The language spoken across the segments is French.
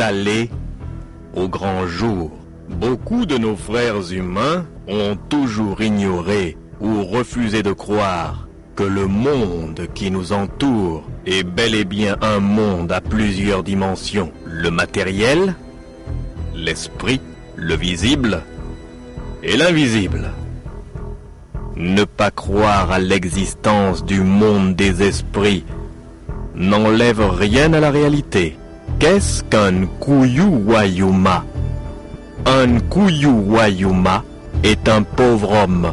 allé au grand jour. Beaucoup de nos frères humains ont toujours ignoré ou refusé de croire que le monde qui nous entoure est bel et bien un monde à plusieurs dimensions. Le matériel, l'esprit, le visible et l'invisible. Ne pas croire à l'existence du monde des esprits n'enlève rien à la réalité. Qu'est-ce qu'un Kuyuwayuma Un Kuyuwayuma est un pauvre homme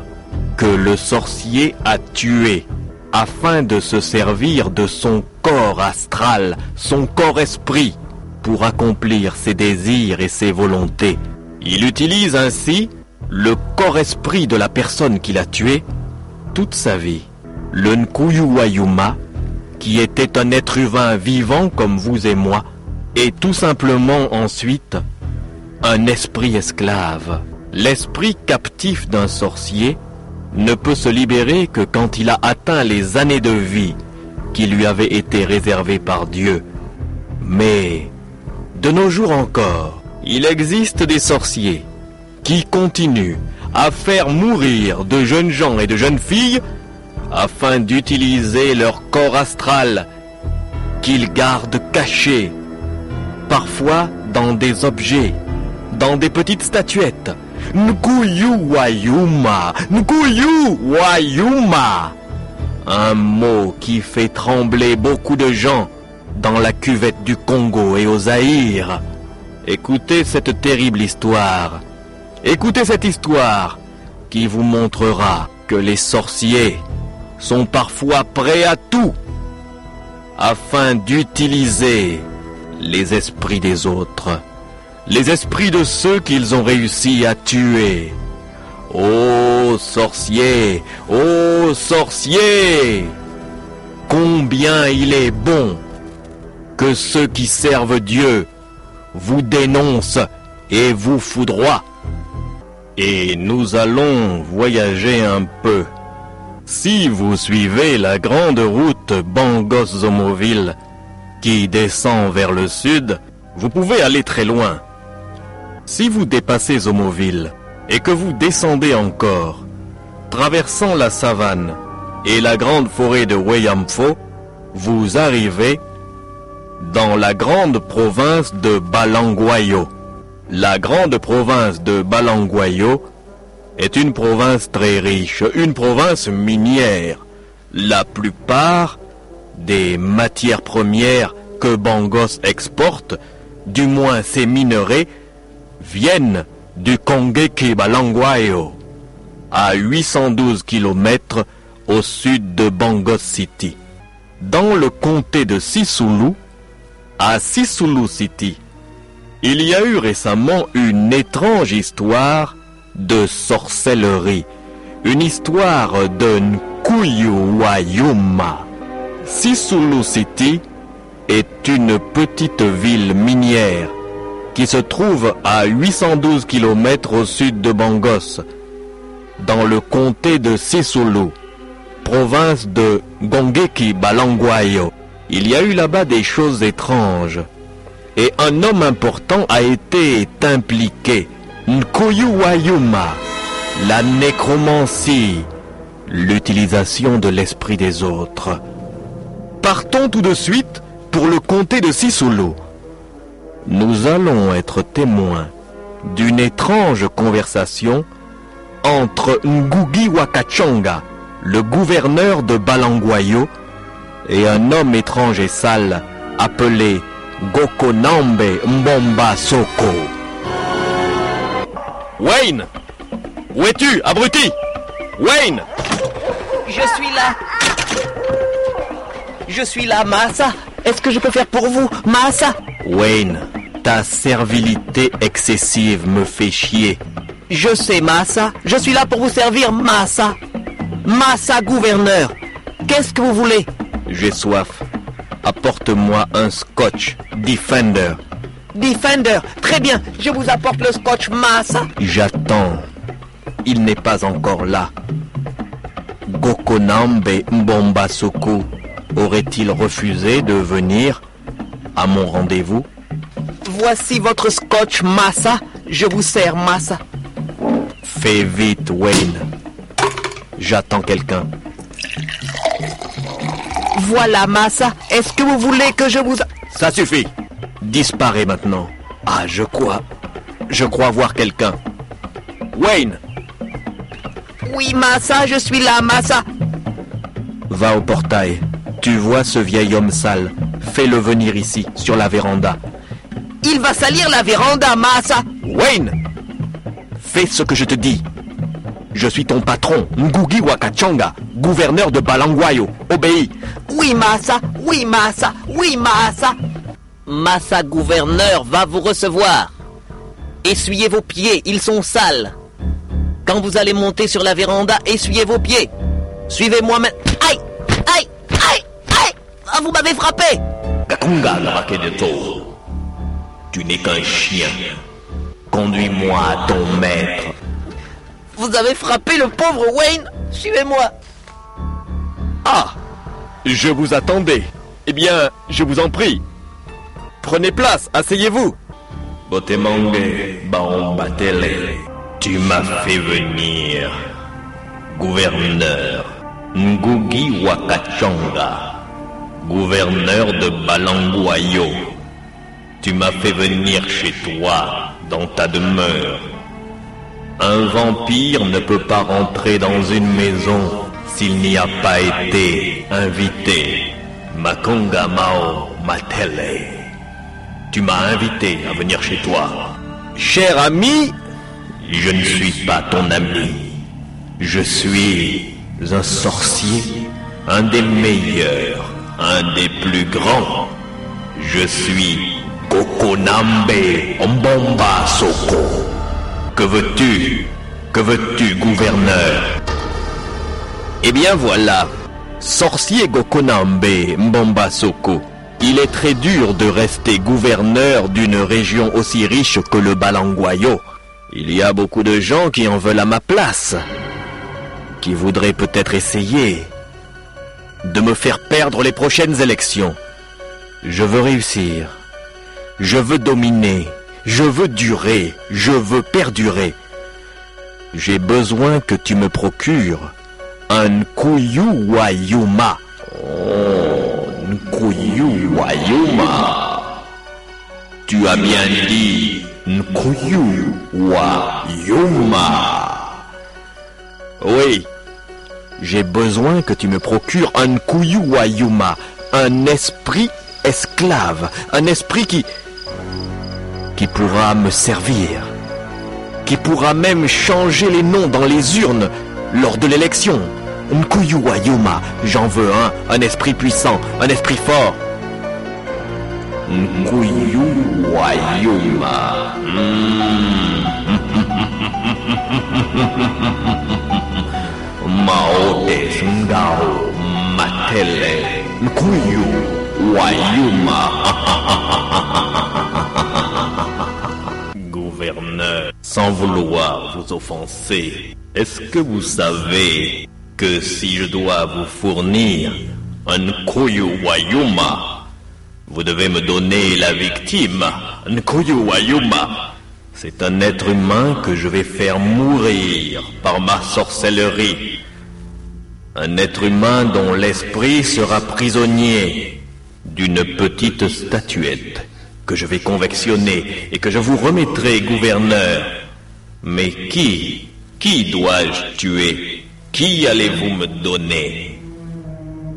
que le sorcier a tué afin de se servir de son corps astral, son corps esprit, pour accomplir ses désirs et ses volontés. Il utilise ainsi le corps esprit de la personne qu'il a tué toute sa vie. Le Nkuyuwayuma, qui était un être humain vivant comme vous et moi, est tout simplement ensuite un esprit esclave. L'esprit captif d'un sorcier ne peut se libérer que quand il a atteint les années de vie qui lui avaient été réservées par Dieu. Mais, de nos jours encore, il existe des sorciers qui continuent à faire mourir de jeunes gens et de jeunes filles afin d'utiliser leur corps astral qu'ils gardent caché, parfois dans des objets, dans des petites statuettes. Nkuyu Wayuma, Nkuyu Wayuma. Un mot qui fait trembler beaucoup de gens dans la cuvette du Congo et au Zaïre. Écoutez cette terrible histoire. Écoutez cette histoire qui vous montrera que les sorciers sont parfois prêts à tout afin d'utiliser les esprits des autres, les esprits de ceux qu'ils ont réussi à tuer. Ô sorcier, ô sorcier, combien il est bon que ceux qui servent Dieu vous dénoncent et vous foudroient. Et nous allons voyager un peu. Si vous suivez la grande route Bangos-Zomoville descend vers le sud, vous pouvez aller très loin. Si vous dépassez Zomoville et que vous descendez encore, traversant la savane et la grande forêt de Weyamfo, vous arrivez dans la grande province de Balangwayo. La grande province de Balangwayo est une province très riche, une province minière. La plupart des matières premières que Bangos exporte, du moins ces minerais, viennent du Kongeki Balangwayo, à 812 km au sud de Bangos City. Dans le comté de Sisulu, à Sisulu City, il y a eu récemment une étrange histoire de sorcellerie, une histoire de Nkuyuwayuma. Sisulu City est une petite ville minière qui se trouve à 812 km au sud de Bangos, dans le comté de Sisulu, province de Gongeki Balangwayo. Il y a eu là-bas des choses étranges et un homme important a été impliqué. Nkuyuwayuma, la nécromancie, l'utilisation de l'esprit des autres. Partons tout de suite pour le comté de Sisulu. Nous allons être témoins d'une étrange conversation entre Ngugi Wakachonga, le gouverneur de Balangwayo, et un homme étrange et sale appelé Gokonambe Mbomba Soko. Wayne Où es-tu, abruti? Wayne Je suis là. Je suis là, Massa. Est-ce que je peux faire pour vous, Massa? Wayne, ta servilité excessive me fait chier. Je sais, Massa. Je suis là pour vous servir, Massa. Massa, gouverneur. Qu'est-ce que vous voulez? J'ai soif. Apporte-moi un scotch Defender. Defender. Très bien. Je vous apporte le scotch, Massa. J'attends. Il n'est pas encore là. Gokonambe Mbomba Soko aurait-il refusé de venir à mon rendez-vous Voici votre scotch, Massa. Je vous sers, Massa. Fais vite, Wayne. J'attends quelqu'un. Voilà, Massa. Est-ce que vous voulez que je vous... Ça suffit. Disparais maintenant. Ah, je crois. Je crois voir quelqu'un. Wayne, Oui, Massa, je suis là, Massa. va au portail. Tu vois ce vieil homme sale. Fais-le venir ici, sur la véranda. Il va salir la véranda, Massa. Wayne Fais ce que je te dis. Je suis ton patron, Ngugi Wakachanga, gouverneur de Balangwayo. Obéis. Oui, Massa. Oui, Massa. Oui, Massa. Massa, gouverneur, va vous recevoir. Essuyez vos pieds, ils sont sales. Quand vous allez monter sur la véranda, essuyez vos pieds. Suivez-moi maintenant. Aïe Ah, vous m'avez frappé Kakunga Narakedeto. Tu n'es qu'un chien. Conduis-moi à ton maître. Vous avez frappé le pauvre Wayne Suivez-moi. Ah Je vous attendais. Eh bien, je vous en prie. Prenez place, asseyez-vous. Botemange Baombatele, tu m'as fait venir. Gouverneur Ngugi Wakachanga, gouverneur de Balangwayo. Tu m'as fait venir chez toi, dans ta demeure. Un vampire ne peut pas rentrer dans une maison s'il n'y a pas été invité. Makonga Mao Matele. Tu m'as invité à venir chez toi. Cher ami, je ne suis pas ton ami. Je suis un sorcier, un des meilleurs, un des plus grands. Je suis Kokonambe Ombomba Soko. Que veux-tu? Que veux-tu, gouverneur? Eh bien voilà, sorcier Gokonambe Mbomba Soko. Il est très dur de rester gouverneur d'une région aussi riche que le Balangwayo. Il y a beaucoup de gens qui en veulent à ma place, qui voudraient peut-être essayer de me faire perdre les prochaines élections. Je veux réussir. Je veux dominer. Je veux durer. Je veux perdurer. J'ai besoin que tu me procures un Kuyu Wayuma. Oh, Nkuyu Wayuma. Tu as bien dit Nkuyu Wayuma. Oui, j'ai besoin que tu me procures un Nkuyu Wayuma, un esprit esclave, un esprit qui qui pourra me servir, qui pourra même changer les noms dans les urnes lors de l'élection. Nkuyu Wayuma, j'en veux un, un esprit puissant, un esprit fort. Nkuyu Wayuma. Hmm. Maote Ngao Matele. Nkuyu Wayuma. Gouverneur, sans vouloir vous offenser, est-ce que vous savez que si je dois vous fournir un Nkuyu Wayuma, vous devez me donner la victime, Nkuyu Wayuma? C'est un être humain que je vais faire mourir par ma sorcellerie. Un être humain dont l'esprit sera prisonnier d'une petite statuette que je vais convectionner et que je vous remettrai, gouverneur. Mais qui, qui dois-je tuer? Qui allez-vous me donner?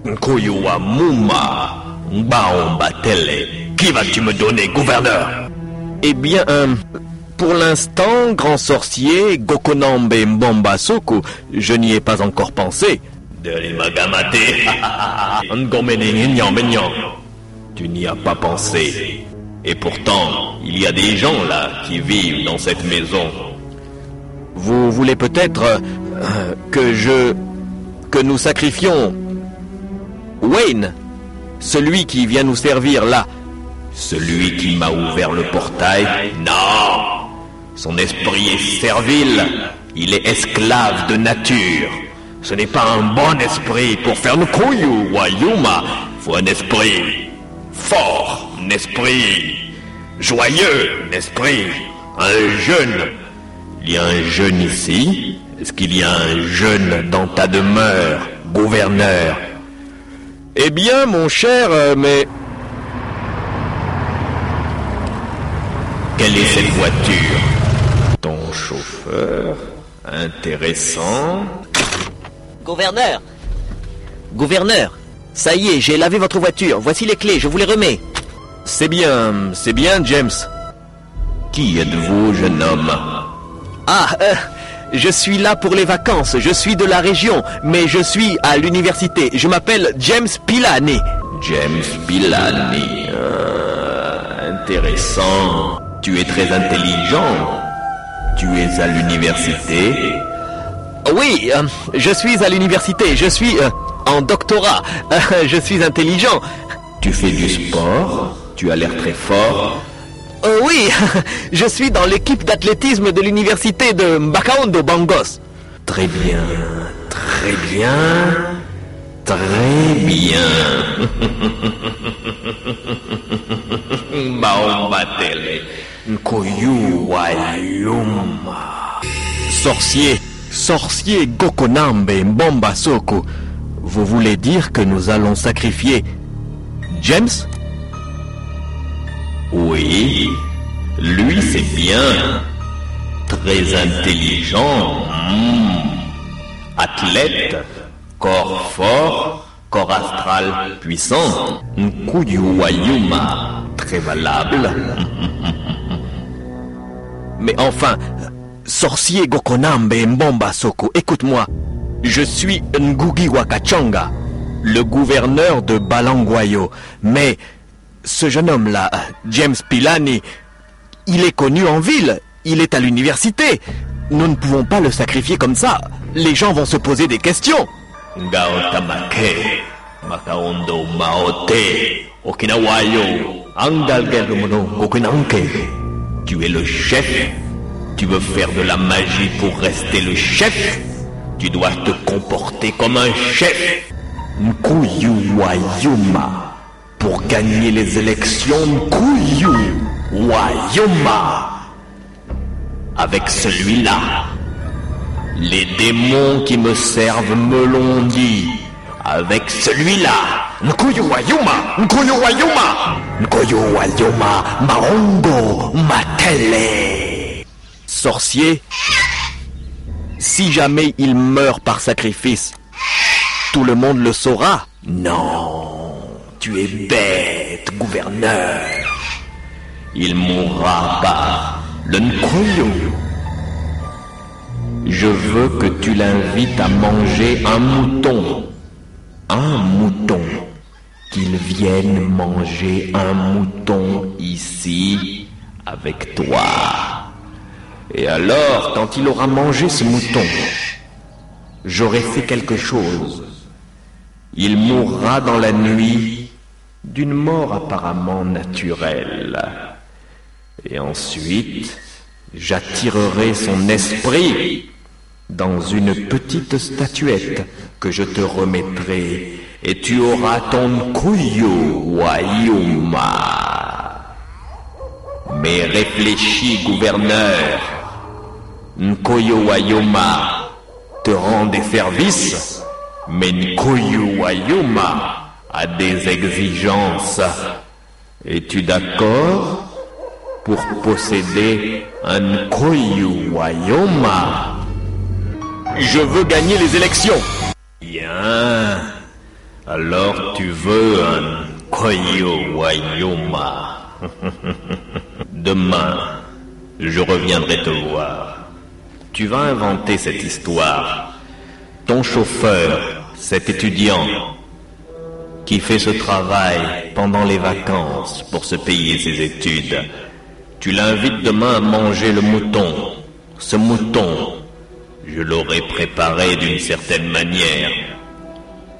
Nkoyuwa Muma, Mbaombatele. Qui vas-tu me donner, gouverneur? Eh bien, euh, pour l'instant, grand sorcier, Gokonambe Mbomba Soko, je n'y ai pas encore pensé. Tu n'y as pas pensé. Et pourtant, il y a des gens là qui vivent dans cette maison. Vous voulez peut-être euh, que je... que nous sacrifions Wayne, celui qui vient nous servir là. Celui qui m'a ouvert le portail? Non Son esprit est servile. Il est esclave de nature. Ce n'est pas un bon esprit pour faire le Koyu Wayuma. Faut un esprit fort, un esprit Joyeux, n'est-ce pas Un jeune. Il y a un jeune ici. Est-ce qu'il y a un jeune dans ta demeure, gouverneur? Eh bien, mon cher, euh, mais... Quelle est cette voiture? Chauffeur Intéressant. Gouverneur Gouverneur Ça y est, j'ai lavé votre voiture. Voici les clés, je vous les remets. C'est bien, c'est bien, James. Qui êtes-vous, jeune homme? Ah, euh, je suis là pour les vacances. Je suis de la région, mais je suis à l'université. Je m'appelle James Pilani. James Pilani. Ah, intéressant. Tu es très intelligent. Tu es à l'université Oui, euh, je suis à l'université. Je suis euh, en doctorat. Je suis intelligent. Tu fais du sport? Tu as l'air très fort? Euh, oui, je suis dans l'équipe d'athlétisme de l'université de Mbakaondo Bangos. Très bien, très bien, très bien. Maombatele, Nkoyu Wayuma. Sorcier, sorcier Gokonambe Mbomba Soko, vous voulez dire que nous allons sacrifier James? Oui, lui c'est bien. Très intelligent. Athlète. Corps fort. Corps astral puissant. Nkuyu Wayuma. Très valable. Mais enfin, sorcier Gokonambe Mbomba Soko, écoute-moi. Je suis Ngugi Wakachanga, le gouverneur de Balangwayo. Mais ce jeune homme-là, James Pilani, il est connu en ville. Il est à l'université. Nous ne pouvons pas le sacrifier comme ça. Les gens vont se poser des questions. Gaotamake. Makaondo Maote. Okinawayo. Tu es le chef. Tu veux faire de la magie pour rester le chef. Tu dois te comporter comme un chef. Nkuyu Wayuma. Pour gagner les élections, Nkuyu Wayuma. Avec celui-là, les démons qui me servent me l'ont dit. Avec celui-là, Nkuyu Wayuma. Nkuyu Wayuma. Wayuma. Maongo Matele. Sorcier, si jamais il meurt par sacrifice, tout le monde le saura. Non, tu es bête, gouverneur. Il mourra par le Nkuyu. Je veux que tu l'invites à manger un mouton. Un mouton. Qu'il vienne manger un mouton ici avec toi. Et alors, quand il aura mangé ce mouton, j'aurai fait quelque chose. Il mourra dans la nuit d'une mort apparemment naturelle. Et ensuite, j'attirerai son esprit dans une petite statuette que je te remettrai et tu auras ton Kuyo Wayuma. Mais réfléchis, gouverneur. Nkoyo Wayuma te rend des services, mais Nkoyo Wayuma a des exigences. Es-tu d'accord pour posséder un Nkoyo Wayuma? Je veux gagner les élections. Bien. Alors tu veux un Koyo Wayoma. Demain, je reviendrai te voir. Tu vas inventer cette histoire. Ton chauffeur, cet étudiant, qui fait ce travail pendant les vacances pour se payer ses études, tu l'invites demain à manger le mouton. Ce mouton, je l'aurai préparé d'une certaine manière.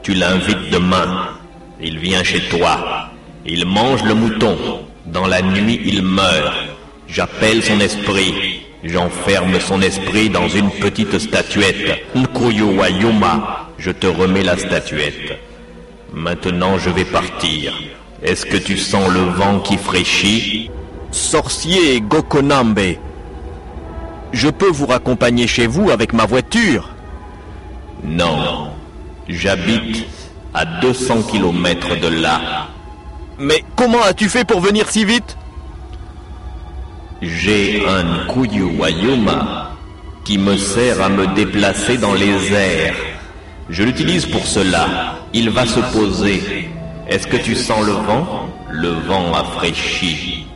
Tu l'invites demain. Il vient chez toi. Il mange le mouton. Dans la nuit, il meurt. J'appelle son esprit. J'enferme son esprit dans une petite statuette. Nkuyu Wayuma. Je te remets la statuette. Maintenant, je vais partir. Est-ce que tu sens le vent qui fraîchit? Sorcier Gokonambe. Je peux vous raccompagner chez vous avec ma voiture Non, j'habite à 200 km de là. Mais comment as-tu fait pour venir si vite? J'ai un Kuyu Wayuma qui me sert à me déplacer dans les airs. Je l'utilise pour cela. Il va se poser. Est-ce que tu sens le vent? Le vent a fraîchi.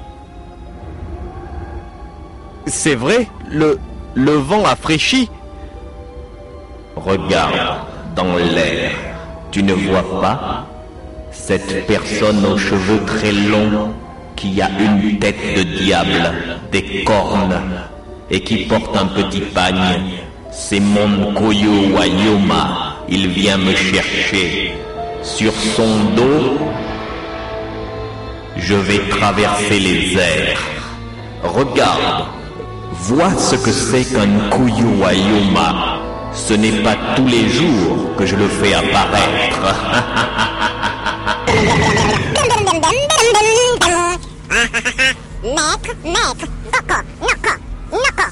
C'est vrai? Le, vent a fraîchi Regarde dans l'air. Tu ne vois pas cette personne aux cheveux très longs qui a une tête de diable, des cornes et qui porte un petit pagne. C'est mon Koyo Wayoma. Il vient me chercher. Sur son dos, je vais traverser les airs. Regarde, vois ce que c'est qu'un Kuyu Wayoma. Ce n'est pas tous les jours que je le fais apparaître. Maître, maître, Noko, Noko,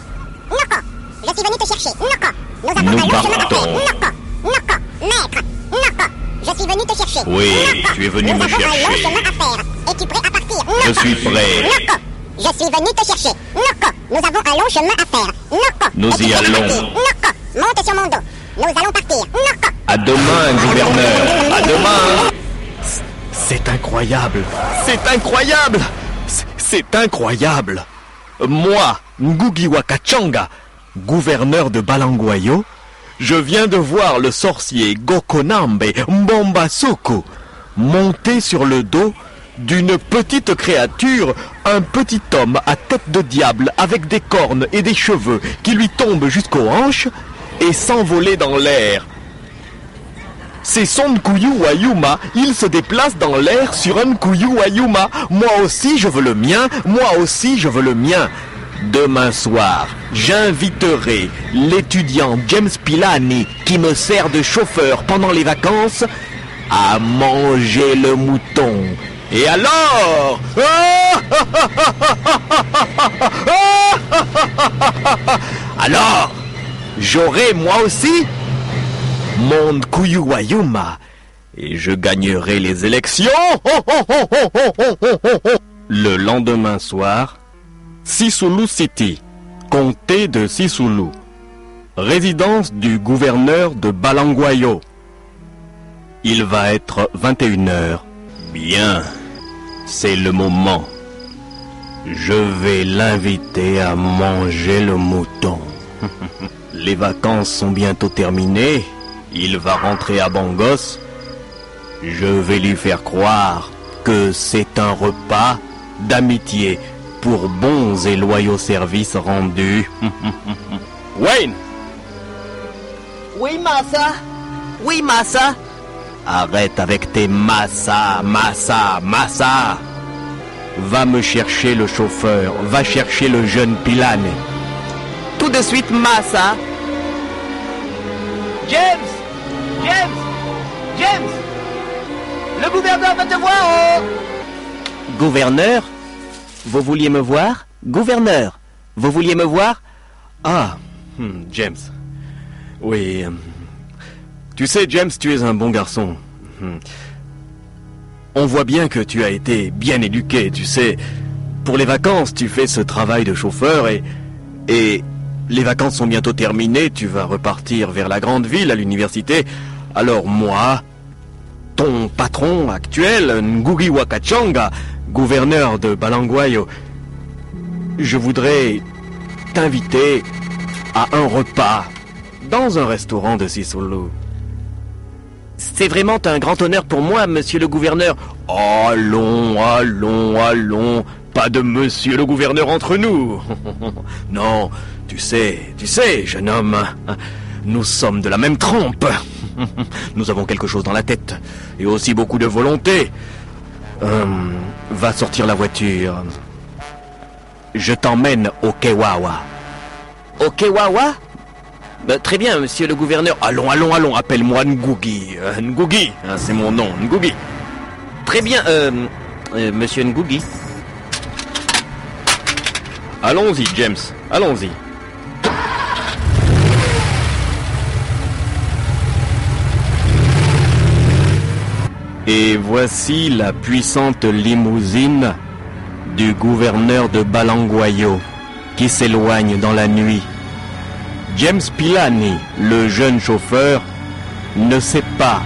Noko. Je suis venu te chercher, Noko. Nous avons Nous un long chemin à partons. faire, Noko, Noko, maître, Noko. Je suis venu te chercher. Oui, Noko. tu es venu Nous me avons un long chercher. chemin à faire. Es-tu prêt à partir, Noko? Je suis prêt. Noko. Je suis venu te chercher, Noko. Nous avons un long chemin à faire, Noko. Nous y allons. Noko. Monte sur mon dos. Nous allons partir, Noko. À demain, gouverneur. À demain. C'est incroyable. C'est incroyable. C'est- incroyable. Moi, Ngugi Wakachanga, gouverneur de Balangwayo, je viens de voir le sorcier Gokonambe Mbambasuku monter sur le dos d'une petite créature, un petit homme à tête de diable avec des cornes et des cheveux qui lui tombent jusqu'aux hanches et s'envoler dans l'air. C'est son Nkuyu Wayuma. Il se déplace dans l'air sur un Nkuyu Wayuma. Moi aussi, je veux le mien. Moi aussi, je veux le mien. Demain soir, j'inviterai l'étudiant James Pilani, qui me sert de chauffeur pendant les vacances, à manger le mouton. Et alors Alors, j'aurai moi aussi mon Kuyuwayuma et je gagnerai les élections. Le lendemain soir, Sisulu City, comté de Sisulu, résidence du gouverneur de Balangwayo. Il va être 21h. Bien, c'est le moment. Je vais l'inviter à manger le mouton. Les vacances sont bientôt terminées. Il va rentrer à Bangos. Je vais lui faire croire que c'est un repas d'amitié pour bons et loyaux services rendus. Wayne, Oui, Massa Oui, Massa arrête avec tes massa, massa, massa. Va me chercher le chauffeur, va chercher le jeune Pilane. Tout de suite, Massa James James James Le gouverneur va te voir Gouverneur Vous vouliez me voir? Gouverneur Vous vouliez me voir? Ah, hmm, James. Oui. Tu sais, James, tu es un bon garçon. Hmm. On voit bien que tu as été bien éduqué, tu sais. Pour les vacances, tu fais ce travail de chauffeur et... Et les vacances sont bientôt terminées, tu vas repartir vers la grande ville, à l'université. Alors moi, ton patron actuel, Ngugi Wakachanga, gouverneur de Balangwayo, je voudrais t'inviter à un repas dans un restaurant de Sisulu. C'est vraiment un grand honneur pour moi, monsieur le gouverneur. Allons, allons, allons. Pas de monsieur le gouverneur entre nous. non, tu sais, tu sais, jeune homme, nous sommes de la même trempe. nous avons quelque chose dans la tête et aussi beaucoup de volonté. Hum, va sortir la voiture. Je t'emmène au Kewawa. Au Kewawa Ben, Très bien, monsieur le gouverneur. Allons, allons, allons, appelle-moi Ngugi. Euh, Ngugi, hein, c'est mon nom, Ngugi. Très bien, euh, euh, monsieur Ngugi. Allons-y, James, allons-y. Et voici la puissante limousine du gouverneur de Balangwayo qui s'éloigne dans la nuit. James Pilani, le jeune chauffeur, ne sait pas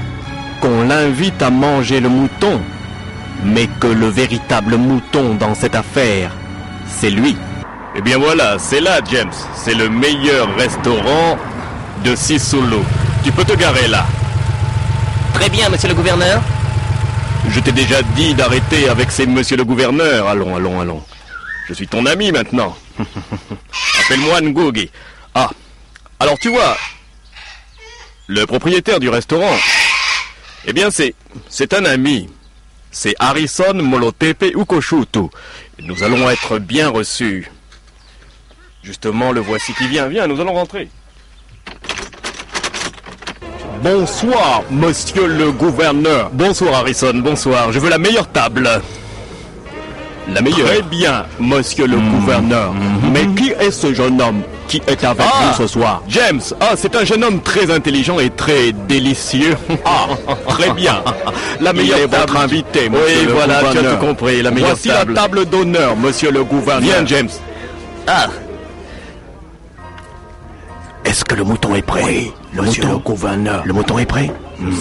qu'on l'invite à manger le mouton, mais que le véritable mouton dans cette affaire, c'est lui. Eh bien voilà, c'est là, James. C'est le meilleur restaurant de Sisulu. Tu peux te garer là. Très bien, monsieur le gouverneur. Je t'ai déjà dit d'arrêter avec ces monsieur le gouverneur. Allons, allons, allons. Je suis ton ami maintenant. Appelle-moi Ngugi. Ah, alors tu vois, le propriétaire du restaurant, eh bien c'est, c'est un ami. C'est Harrison Molotepe Ukoshutu. Nous allons être bien reçus. Justement, le voici qui vient. Viens, nous allons rentrer. Bonsoir, monsieur le gouverneur. Bonsoir, Harrison, bonsoir. Je veux la meilleure table. La meilleure. Très bien, monsieur le gouverneur. Mais qui est ce jeune homme? Qui est avec Ah. nous ce soir James. Ah, c'est un jeune homme très intelligent et très délicieux. Ah, très bien. La meilleure est votre table. invité, monsieur Oui, le voilà, tu as tout compris. La meilleure Voici table. la table d'honneur, monsieur le gouverneur. Viens, James. Ah, Est-ce que le mouton est prêt? Oui, le monsieur mouton? le gouverneur. Le mouton est prêt?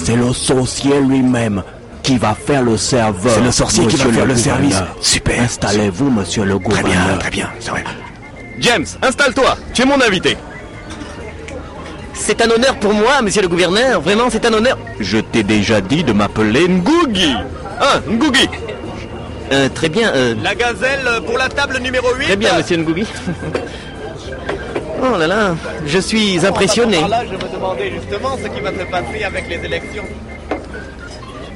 C'est le sorcier lui-même qui va faire le serveur. C'est le sorcier qui va faire le service. Super. Installez-vous, monsieur le Très gouverneur. bien, très bien, c'est vrai. James, installe-toi. Tu es mon invité. c'est un honneur pour moi, monsieur le gouverneur. Vraiment, c'est un honneur. Je t'ai déjà dit de m'appeler Ngugi. Hein, Ngugi. Euh, très bien, euh, La gazelle pour la table numéro 8. très bien, monsieur Ngugi. oh là là, je suis impressionné. je me demandais justement ce qui va se passer avec les élections.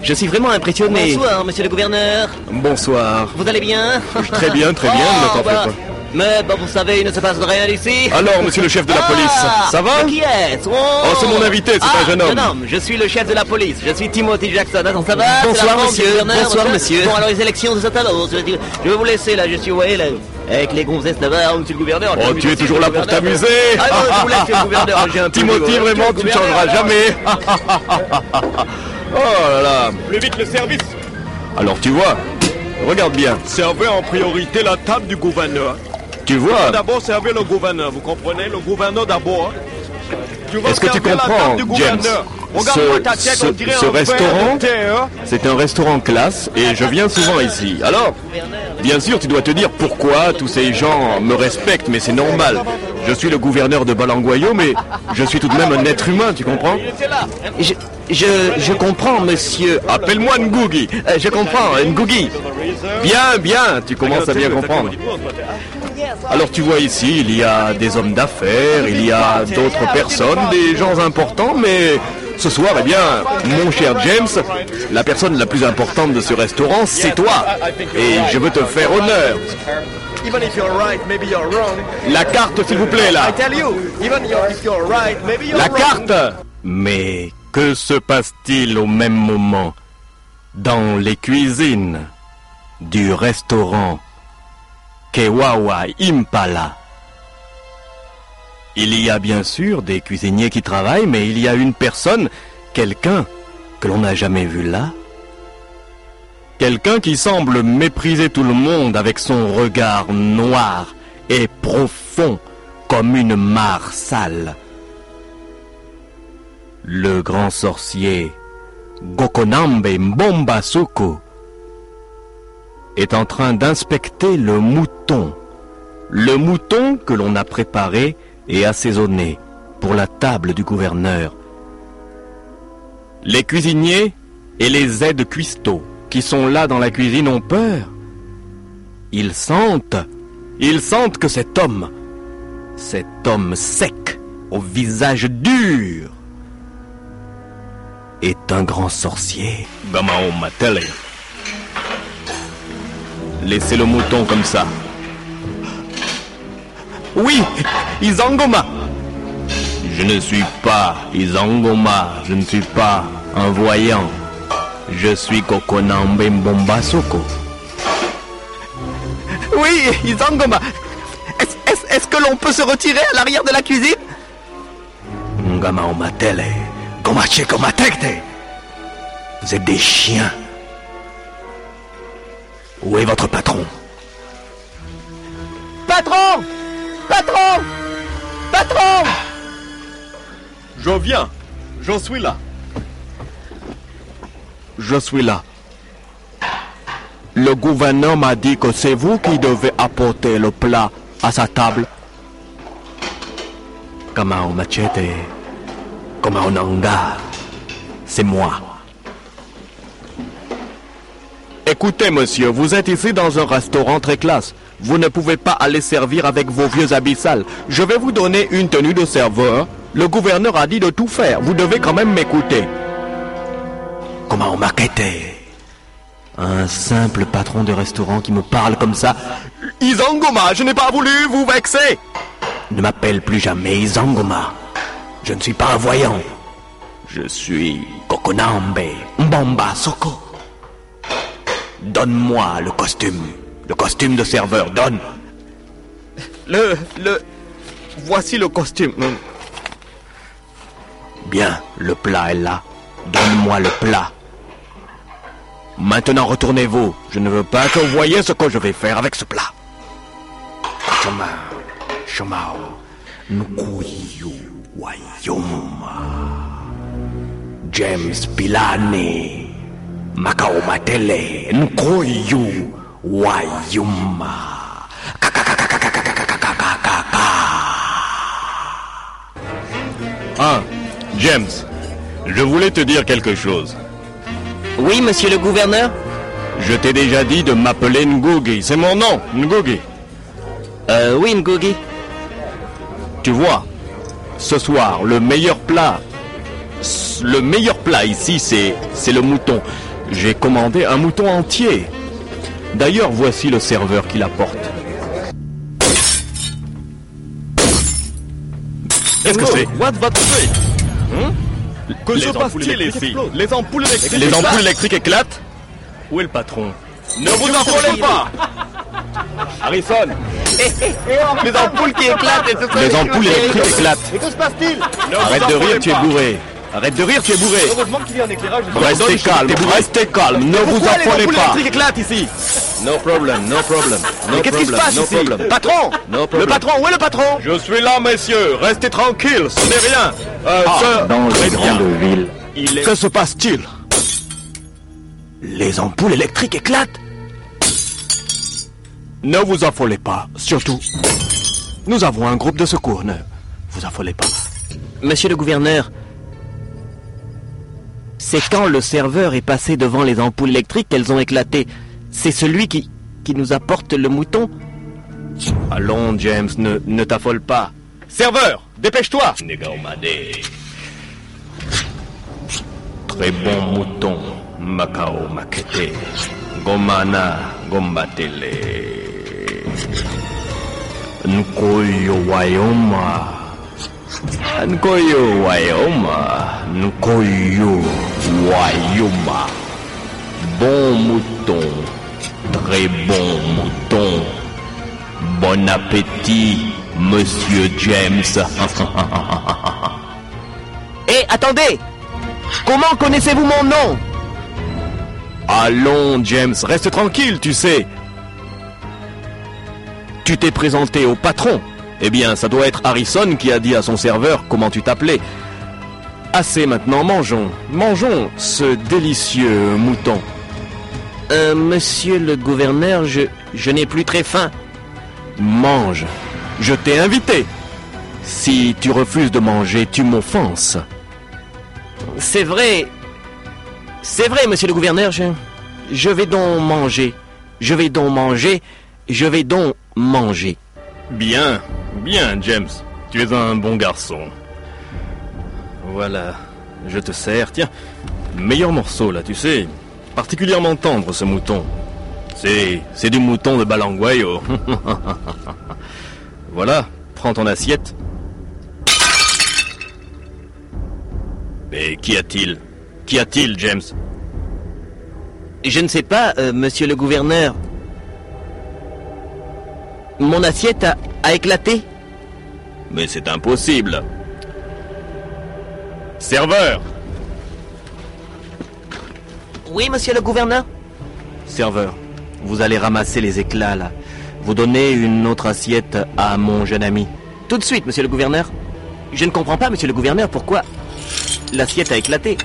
Je suis vraiment impressionné. Bonsoir, monsieur le gouverneur. Bonsoir. Vous allez bien? Très bien, très bien, ne t'en fais bah, pas. Mais bah, vous savez, il ne se passe rien ici. Alors, monsieur le chef de la Ah, police, ça va Qui est-ce Oh, c'est mon invité, c'est Ah, un jeune homme. Je suis le chef de la police. Je suis Timothy Jackson. Attends, ça va Bonsoir, monsieur. Bonsoir, monsieur. Bon, alors les élections de Saint-Alo. Je, vais dire- je vais vous laisser là. Je suis, vous voyez, là, avec les gonzesses là-bas, monsieur le gouverneur. Oh, tu es toujours là pour t'amuser. Ah non, je vous laisse, monsieur le gouverneur. J'ai un Timothy, vraiment, tu ne changeras jamais. oh là là. Plus vite le service. Alors, tu vois, regarde bien. Servez en priorité la table du gouverneur. Tu vois, D'abord, servez le gouverneur, vous comprenez? Le gouverneur d'abord. Est-ce que tu servir comprends, James? Ce- ta tête, restaurant c'est un restaurant classe et je viens souvent ici. Alors, bien sûr, tu dois te dire pourquoi tous ces gens me respectent, mais c'est normal. Je suis le gouverneur de Balangwayo, mais je suis tout de même un être humain, tu comprends? Je, je, je comprends, monsieur. Appelle-moi Ngugi. Euh, je comprends, Ngugi. Bien, bien, tu commences à bien comprendre. Alors tu vois ici, il y a des hommes d'affaires, il y a d'autres personnes, des gens importants, mais ce soir, eh bien, mon cher James, la personne la plus importante de ce restaurant, c'est toi. Et je veux te faire honneur. La carte, s'il vous plaît, là. La carte Mais que se passe-t-il au même moment dans les cuisines du restaurant? Kewawa Impala Il y a bien sûr des cuisiniers qui travaillent, mais il y a une personne, quelqu'un que l'on n'a jamais vu là. Quelqu'un qui semble mépriser tout le monde avec son regard noir et profond comme une mare sale. Le grand sorcier Gokonambe Mbombasuku est en train d'inspecter le mouton. Le mouton que l'on a préparé et assaisonné pour la table du gouverneur. Les cuisiniers et les aides cuistots qui sont là dans la cuisine ont peur. Ils sentent, ils sentent que cet homme, cet homme sec, au visage dur, est un grand sorcier. Laissez le mouton comme ça. Oui, Izangoma. Je ne suis pas Izangoma, je ne suis pas un voyant. Je suis Kokonambe Mbombasoko. Oui, Izangoma. est-ce que l'on peut se retirer à l'arrière de la cuisine? Ngama Omatele, Gomache Gomatekte. Vous êtes des chiens. Où est votre patron Patron Patron Patron Je viens. J'en suis là. Je suis là. Le gouverneur m'a dit que c'est vous qui devez apporter le plat à sa table. Kamao Machete, Kamao Nanga. C'est moi. Écoutez, monsieur, vous êtes ici dans un restaurant très classe. Vous ne pouvez pas aller servir avec vos vieux habits sales. Je vais vous donner une tenue de serveur. Le gouverneur a dit de tout faire. Vous devez quand même m'écouter. Comment on maquette Un simple patron de restaurant qui me parle comme ça. Isangoma, je n'ai pas voulu vous vexer. Ne m'appelle plus jamais Izangoma. Je ne suis pas un voyant. Je suis Kokonambe Mbamba Soko. Donne-moi le costume. Le costume de serveur, donne. Le... le... Voici le costume. Bien, le plat est là. Donne-moi le plat. Maintenant retournez-vous. Je ne veux pas que vous voyez ce que je vais faire avec ce plat. Choma, Chomao, Nukuyu, Wayuma, James Pilani, Makao Matele, Nukuyu, Wayuma. Ah, James, je voulais te dire quelque chose. Oui, monsieur le gouverneur Je t'ai déjà dit de m'appeler Ngugi. C'est mon nom, Ngugi. Euh, oui, Ngogi. Tu vois, ce soir, le meilleur plat, le meilleur plat ici, c'est, c'est le mouton. J'ai commandé un mouton entier. D'ailleurs, voici le serveur qui l'apporte. Qu'est-ce que c'est What va fait Hein Que Les se ampoules passe-t-il ici. Les ampoules électriques Les ampoules éclatent. électriques éclatent Où est le patron? Ne vous affolez pas Harrison Les ampoules qui éclatent et. Les ampoules électriques éclatent. Mais que se passe-t-il? Arrête de rire, tu es bourré. Arrête de rire, tu es bourré. Heureusement qu'il y a un éclairage. Restez calme, restez calme, ne vous affolez ampoules pas. électriques éclatent ici No problem, no problem. No Qu'est-ce qui se passe no ici problem. Patron No Le patron, où est le patron Je suis là, messieurs. Restez tranquille, ce n'est rien. Euh, ce- Dans les grandes villes, Il est- Que se passe-t-il les ampoules électriques éclatent. Ne vous affolez pas, surtout. Nous avons un groupe de secours, ne vous affolez pas. Monsieur le gouverneur, c'est quand le serveur est passé devant les ampoules électriques qu'elles ont éclaté. C'est celui qui, qui nous apporte le mouton Allons, James, ne, ne t'affole pas. Serveur, dépêche-toi Très bon mouton, Macao Makete. Gomana, Gombatele. Nkoyo Wayoma. Nkoyo Wayoma. Nkoyo Wayoma. Bon mouton. Très bon mouton. Bon appétit, Monsieur James. Hé, attendez Comment connaissez-vous mon nom? Allons, James, reste tranquille, tu sais. Tu t'es présenté au patron. Eh bien, ça doit être Harrison qui a dit à son serveur comment tu t'appelais. Assez maintenant, mangeons. Mangeons ce délicieux mouton. Euh, monsieur le gouverneur, je, je n'ai plus très faim. Mange. Je t'ai invité. Si tu refuses de manger, tu m'offenses. C'est vrai. C'est vrai, monsieur le gouverneur, je, je vais donc manger. Je vais donc manger. Je vais donc manger. Bien, bien, James. Tu es un bon garçon. Voilà, je te sers. Tiens, meilleur morceau là, tu sais. Particulièrement tendre ce mouton. C'est, c'est du mouton de Balangwayo. voilà, prends ton assiette. Mais qu'y a-t-il? Qu'y a-t-il, James? Je ne sais pas, euh, monsieur le gouverneur. Mon assiette a, a éclaté Mais c'est impossible. Serveur Oui, monsieur le gouverneur Serveur, vous allez ramasser les éclats là. Vous donnez une autre assiette à mon jeune ami. Tout de suite, monsieur le gouverneur. Je ne comprends pas, monsieur le gouverneur, pourquoi l'assiette a éclaté.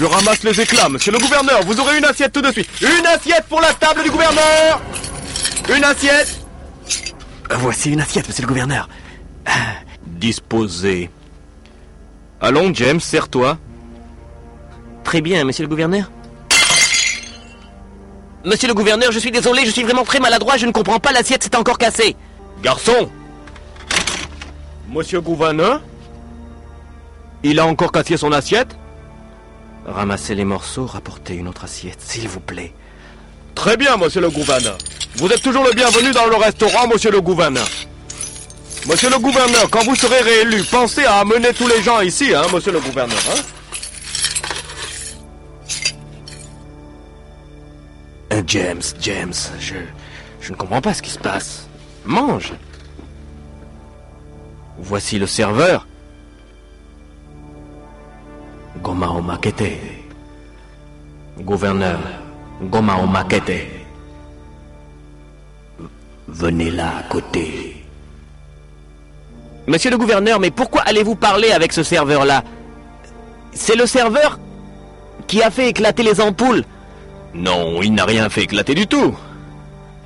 Je ramasse les éclats, monsieur le gouverneur. Vous aurez une assiette tout de suite. Une assiette pour la table du gouverneur Une assiette Euh, Voici une assiette, monsieur le gouverneur. Disposé. Allons, James, serre-toi. Très bien, monsieur le gouverneur. Monsieur le gouverneur, je suis désolé, je suis vraiment très maladroit, je ne comprends pas, l'assiette s'est encore cassée. Garçon Monsieur gouverneur Il a encore cassé son assiette Ramassez les morceaux, rapportez une autre assiette, s'il vous plaît. Très bien, monsieur le gouverneur. Vous êtes toujours le bienvenu dans le restaurant, monsieur le gouverneur. Monsieur le gouverneur, quand vous serez réélu, pensez à amener tous les gens ici, hein, monsieur le gouverneur. Hein Euh, James, James, je, je ne comprends pas ce qui se passe. Mange. Voici le serveur. Goma. Gouverneur, Goma. Venez là à côté. Monsieur le gouverneur, mais pourquoi allez-vous parler avec ce serveur-là? C'est le serveur qui a fait éclater les ampoules. Non, il n'a rien fait éclater du tout.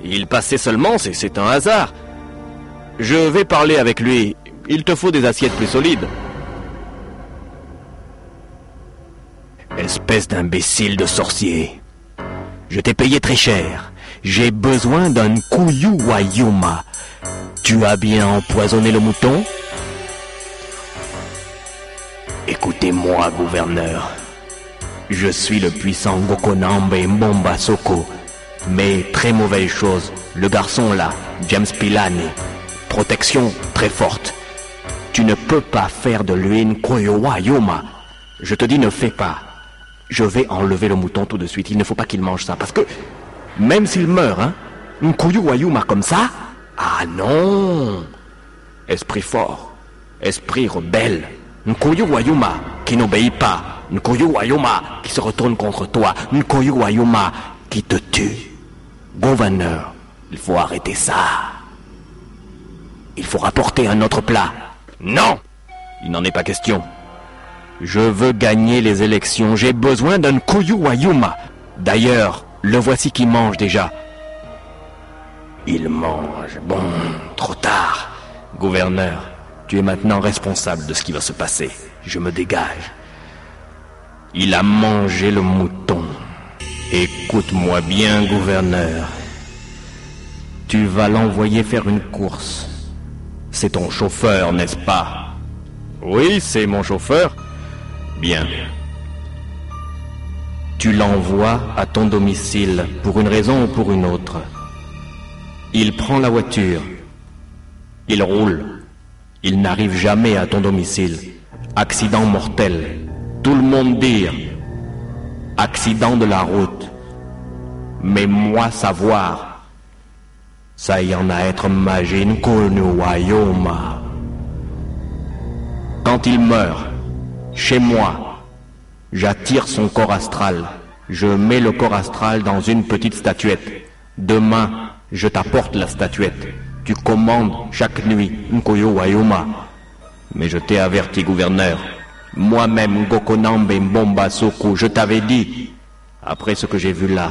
Il passait seulement, c'est un hasard. Je vais parler avec lui. Il te faut des assiettes plus solides. Espèce d'imbécile de sorcier. Je t'ai payé très cher. J'ai besoin d'un Kuyu Wayuma. Tu as bien empoisonné le mouton? Écoutez-moi, gouverneur. Je suis le puissant Gokonambe Mbomba Soko. Mais très mauvaise chose, le garçon là, James Pilani. Protection très forte. Tu ne peux pas faire de lui une Kuyu Wayuma. Je te dis, ne fais pas. Je vais enlever le mouton tout de suite. Il ne faut pas qu'il mange ça. Parce que, même s'il meurt, hein, Nkuyu Wayuma comme ça, ah non Esprit fort, esprit rebelle, Nkuyu Wayuma qui n'obéit pas, Nkuyu Wayuma qui se retourne contre toi, Nkuyu Wayuma qui te tue. Gouverneur, il faut arrêter ça. Il faut rapporter un autre plat. Non Il n'en est pas question. Je veux gagner les élections. J'ai besoin d'un Kuyu Wayuma. D'ailleurs, le voici qui mange déjà. Il mange. Bon, trop tard. Gouverneur, tu es maintenant responsable de ce qui va se passer. Je me dégage. Il a mangé le mouton. Écoute-moi bien, gouverneur. Tu vas l'envoyer faire une course. C'est ton chauffeur, n'est-ce pas? Oui, c'est mon chauffeur. Bien. Tu l'envoies à ton domicile pour une raison ou pour une autre. Il prend la voiture. Il roule. Il n'arrive jamais à ton domicile. Accident mortel. Tout le monde dire. Accident de la route. Mais moi savoir. Ça y en a être magine Wayoma. Quand il meurt, chez moi, J'attire son corps astral. Je mets le corps astral dans une petite statuette. Demain, je t'apporte la statuette. Tu commandes chaque nuit Nkoyo Wayoma. Mais je t'ai averti, gouverneur. Moi-même, Gokonambe Mbomba Soko, je t'avais dit. Après ce que j'ai vu là,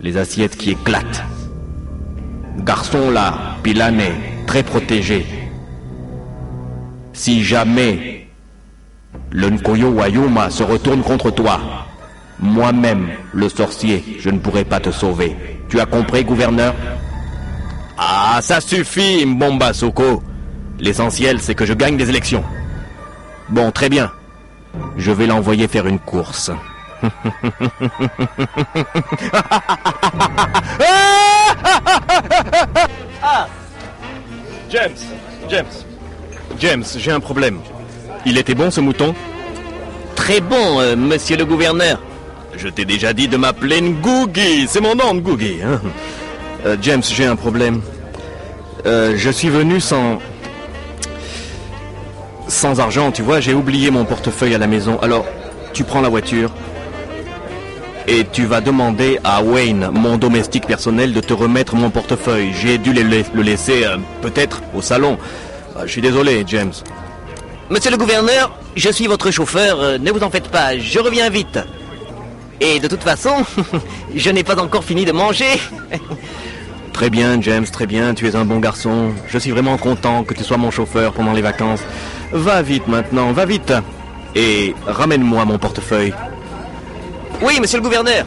les assiettes qui éclatent. Garçon là, Pilané, très protégé. Si jamais le Nkoyo Wayuma se retourne contre toi. Moi-même, le sorcier, je ne pourrai pas te sauver. Tu as compris, gouverneur? Ah, ça suffit, Mbomba Soko. L'essentiel, c'est que je gagne des élections. Bon, très bien. Je vais l'envoyer faire une course. James, James, James, j'ai un problème. Il était bon ce mouton Très bon, euh, monsieur le gouverneur. Je t'ai déjà dit de m'appeler Ngougi, c'est mon nom Ngougi. Hein Euh, James, j'ai un problème. Euh, je suis venu sans... Sans argent, tu vois, j'ai oublié mon portefeuille à la maison. Alors, tu prends la voiture et tu vas demander à Wayne, mon domestique personnel, de te remettre mon portefeuille. J'ai dû le, la- le laisser peut-être au salon. Ah, je suis désolé, James. Monsieur le gouverneur, je suis votre chauffeur, euh, ne vous en faites pas, je reviens vite. Et de toute façon, je n'ai pas encore fini de manger. Très bien, James, très bien, tu es un bon garçon. Je suis vraiment content que tu sois mon chauffeur pendant les vacances. Va vite maintenant, va vite. Et ramène-moi mon portefeuille. Oui, monsieur le gouverneur,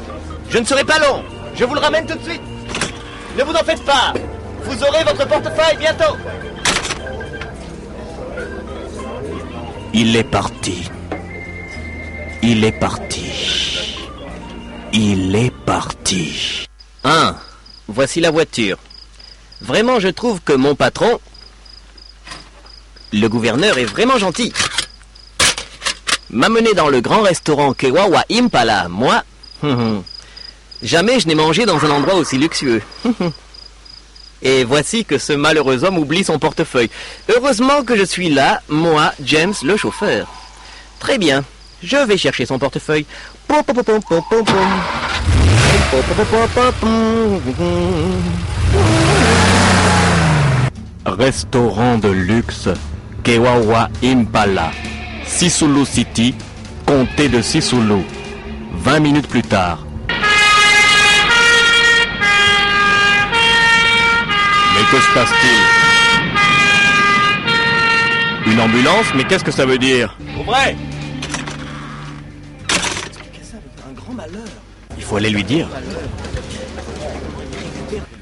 je ne serai pas long. Je vous le ramène tout de suite. Ne vous en faites pas. Vous aurez votre portefeuille bientôt. Il est parti. Il est parti. Il est parti. Hein, voici la voiture. Vraiment, je trouve que mon patron, le gouverneur, est vraiment gentil. M'amener dans le grand restaurant Kewawa Impala, moi, jamais je n'ai mangé dans un endroit aussi luxueux. Et voici que ce malheureux homme oublie son portefeuille. Heureusement que je suis là, moi, James, le chauffeur. Très bien, je vais chercher son portefeuille. Restaurant de luxe Kewawa Impala, Sisulu City, comté de Sisulu. 20 minutes plus tard. Mais que se passe-t-il Une ambulance Mais qu'est-ce que ça veut dire Vrai Il faut aller lui dire.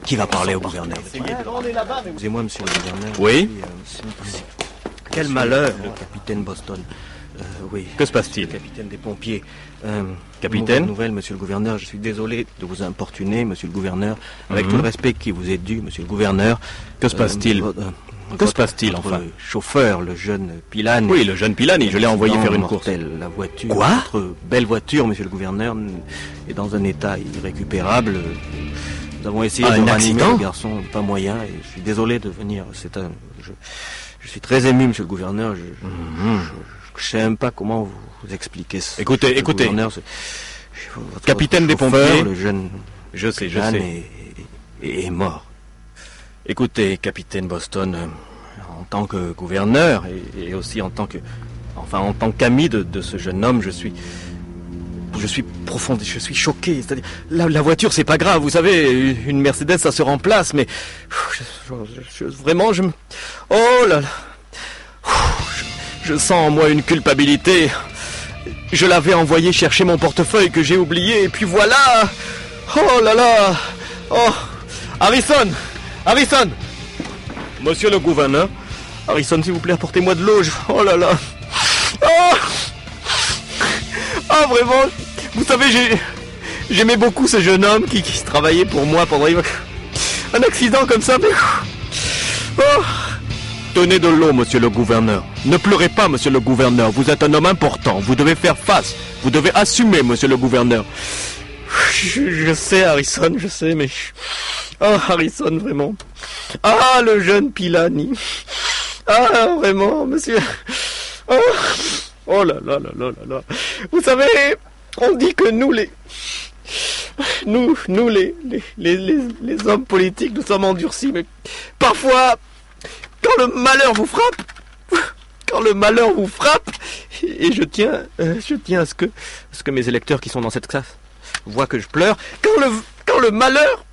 Qui va parler au gouverneur Excusez-moi, monsieur le gouverneur. Oui Euh. Quel malheur Le capitaine Boston. Euh, oui. Que se passe-t-il Capitaine des pompiers. Euh, Capitaine nouvelle, monsieur le gouverneur. Je suis désolé de vous importuner, monsieur le gouverneur. Avec Mhm. tout le respect qui vous est dû, monsieur le gouverneur. Que se passe-t-il Euh, vo- euh, Que se passe-t-il, enfin chauffeur, le jeune Pilane. Oui, le jeune Pilani, je l'ai envoyé faire une course. mortel. La voiture, Quoi Votre belle voiture, monsieur le gouverneur, est dans un état irrécupérable. Nous avons essayé Ah, de un ranimer accident le garçon, pas moyen, et je suis désolé de venir. C'est un, je, je suis très ému, monsieur le gouverneur. Je, Mhm. je, je sais même pas comment vous, expliquer. ça, Écoutez, écoutez. votre Capitaine des pompiers. le jeune Je sais, je sais. est, est- est mort. Écoutez, capitaine Boston, euh, en tant que gouverneur et, et aussi en tant que, enfin, en tant qu'ami de, de ce jeune homme, je suis, je suis profond, je suis choqué. C'est-à-dire, la, la voiture, c'est pas grave, vous savez, une Mercedes, ça se remplace, mais je- je- je- vraiment, je me, oh là là, je, sens en moi une culpabilité. Je l'avais envoyé chercher mon portefeuille que j'ai oublié, et puis voilà. Oh là là. Oh, Harrison, Harrison. Monsieur le gouverneur, Harrison, s'il vous plaît, apportez-moi de l'eau. Oh là là. Oh Ah, vraiment Vous savez, j'ai... J'aimais beaucoup ce jeune homme qui, travaillait pour moi pendant... Un accident comme ça. Oh Tenez de l'eau, monsieur le gouverneur. Ne pleurez pas, monsieur le gouverneur. Vous êtes un homme important. Vous devez faire face. Vous devez assumer, monsieur le gouverneur. Je, sais, Harrison, je sais, mais... Oh, Harrison, vraiment. Ah, le jeune Pilani. Ah, vraiment, monsieur. Oh, oh là là là là là là. Vous savez, on dit que nous, les... Nous, nous, les, les, les, les hommes politiques, nous sommes endurcis, mais parfois, quand le malheur vous frappe, quand le malheur vous frappe, et je tiens, euh, je tiens à ce que, à ce que mes électeurs qui sont dans cette classe voient que je pleure, quand le, quand le malheur,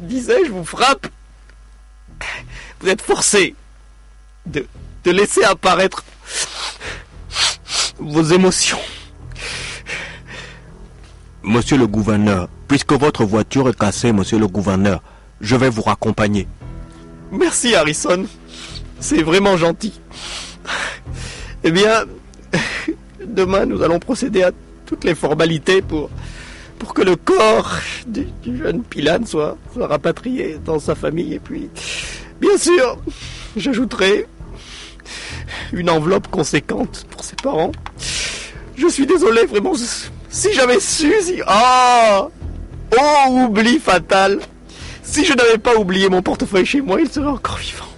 disais-je, vous frappe, vous êtes forcé de, de laisser apparaître vos émotions. Monsieur le gouverneur, puisque votre voiture est cassée, monsieur le gouverneur, je vais vous raccompagner. Merci Harrison, c'est vraiment gentil. Eh bien, demain nous allons procéder à toutes les formalités pour, que le corps du, jeune Pilane soit, rapatrié dans sa famille. Et puis, bien sûr, j'ajouterai une enveloppe conséquente pour ses parents. Je suis désolé, vraiment, si j'avais su, si... Ah Oh, oubli fatal Si je n'avais pas oublié mon portefeuille chez moi, il serait encore vivant.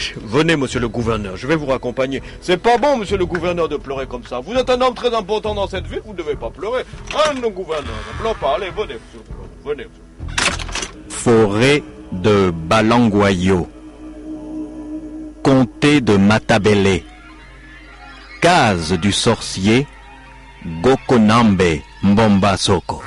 Venez, monsieur le gouverneur, je vais vous raccompagner. C'est pas bon, monsieur le gouverneur, de pleurer comme ça. Vous êtes un homme très important dans cette ville, vous ne devez pas pleurer. Ah, non, gouverneur, ne pleure pas. Allez, venez, monsieur le gouverneur, venez. Forêt de Balangwayo. Comté de Matabele. Case du sorcier Gokonambe Mbombasoko.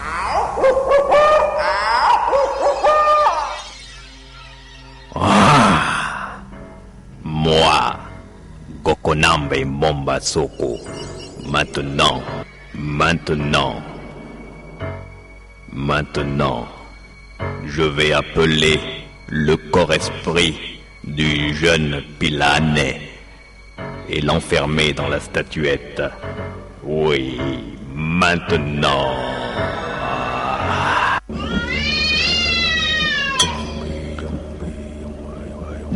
Moi, Gokonambe Mbombasoko. Maintenant, maintenant, maintenant, je vais appeler le corps-esprit du jeune Pilane et l'enfermer dans la statuette. Oui, maintenant.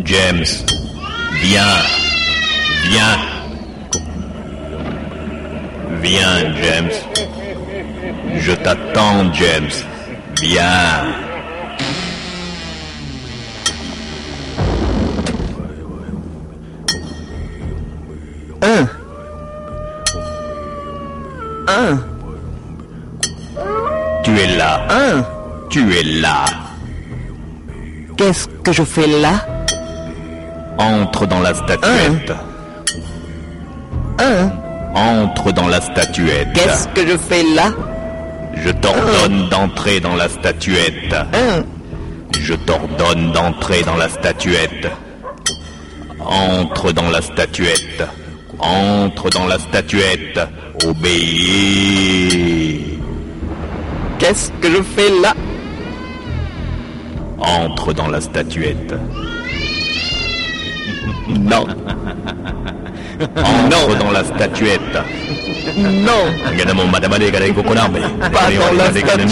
James, viens, viens. Viens, James. Je t'attends, James. Viens. Un. Un. Tu es là. Un. Tu es là. Qu'est-ce que je fais là? Entre dans la statuette. Entre dans la statuette. Qu'est-ce que je fais là? Je t'ordonne d'entrer dans la statuette. Je t'ordonne d'entrer dans la statuette. Entre dans la statuette. Entre dans la statuette. Obéis. Qu'est-ce que je fais là? Entre dans la statuette. Non. Entre dans la statuette. Non. Pas dans la statuette.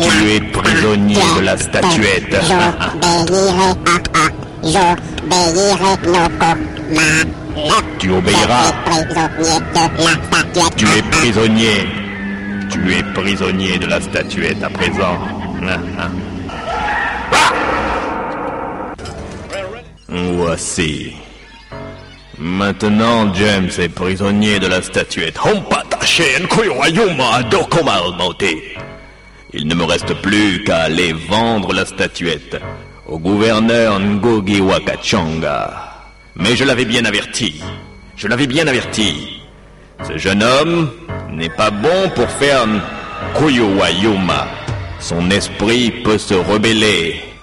Tu es prisonnier de la statuette. Tu obéiras. Tu es prisonnier. Tu es prisonnier de la statuette à présent. Voici. Maintenant, James est prisonnier de la statuette. Il ne me reste plus qu'à aller vendre la statuette au gouverneur Ngogi Wakachanga. Mais je l'avais bien averti. Je l'avais bien averti. Ce jeune homme n'est pas bon pour faire Koyowayuma. Son esprit peut se rebeller.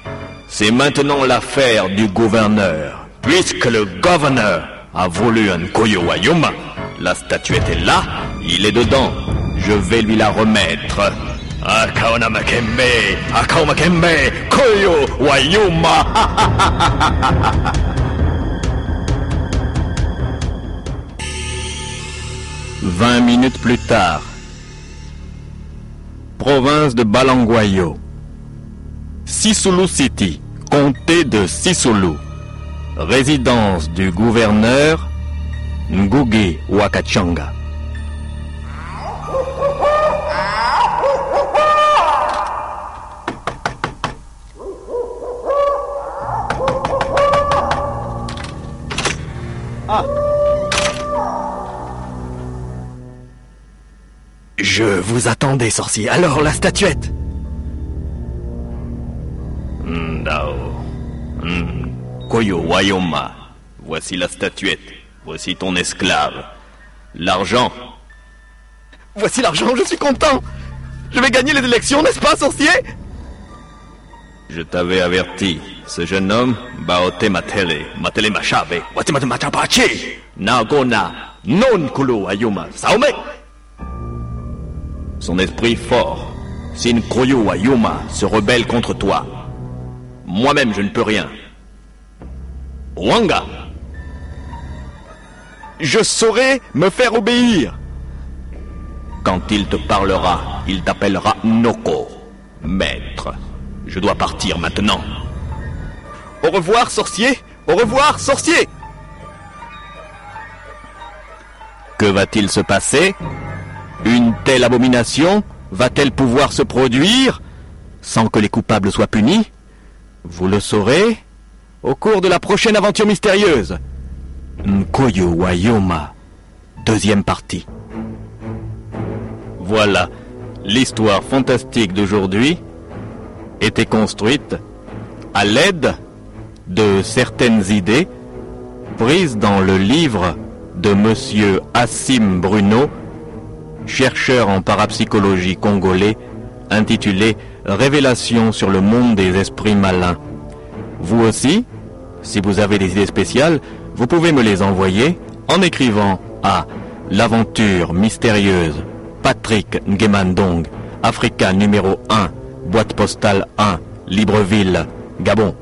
C'est maintenant l'affaire du gouverneur. Puisque le gouverneur a voulu un Koyowayuma, la statuette est là, il est dedans. Je vais lui la remettre. Akaona Makembe, Koyo. 20 minutes plus tard. Province de Balangwayo. Sisulu City, comté de Sisulu. Résidence du gouverneur Ngugi Wakachanga. Je vous attendais, sorcier. Alors, la statuette? Ndao. Hmm. Koyo Wayoma. Voici la statuette. Voici ton esclave. L'argent. Voici l'argent, je suis content Je vais gagner les élections, n'est-ce pas, sorcier? Je t'avais averti. Ce jeune homme, Baote Matele, Matele Machabe, Machapachi Nagona, Non Kulu Ayuma, Saome. Son esprit fort. Sin Koyo Ayuma se rebelle contre toi. Moi-même, je ne peux rien. Wanga, Je saurai me faire obéir quand il te parlera, il t'appellera Noko, maître. Je dois partir maintenant. Au revoir, sorcier Au revoir, sorcier Que va-t-il se passer? Une telle abomination va-t-elle pouvoir se produire sans que les coupables soient punis? Vous le saurez au cours de la prochaine aventure mystérieuse. Nkoyo Wayoma, deuxième partie. Voilà, l'histoire fantastique d'aujourd'hui était construite à l'aide de certaines idées prises dans le livre de monsieur Assim Bruno, chercheur en parapsychologie congolais, intitulé Révélation sur le monde des esprits malins. Vous aussi, si vous avez des idées spéciales, vous pouvez me les envoyer en écrivant à l'aventure mystérieuse Patrick Ngemandong, Africa numéro 1, boîte postale 1, Libreville, Gabon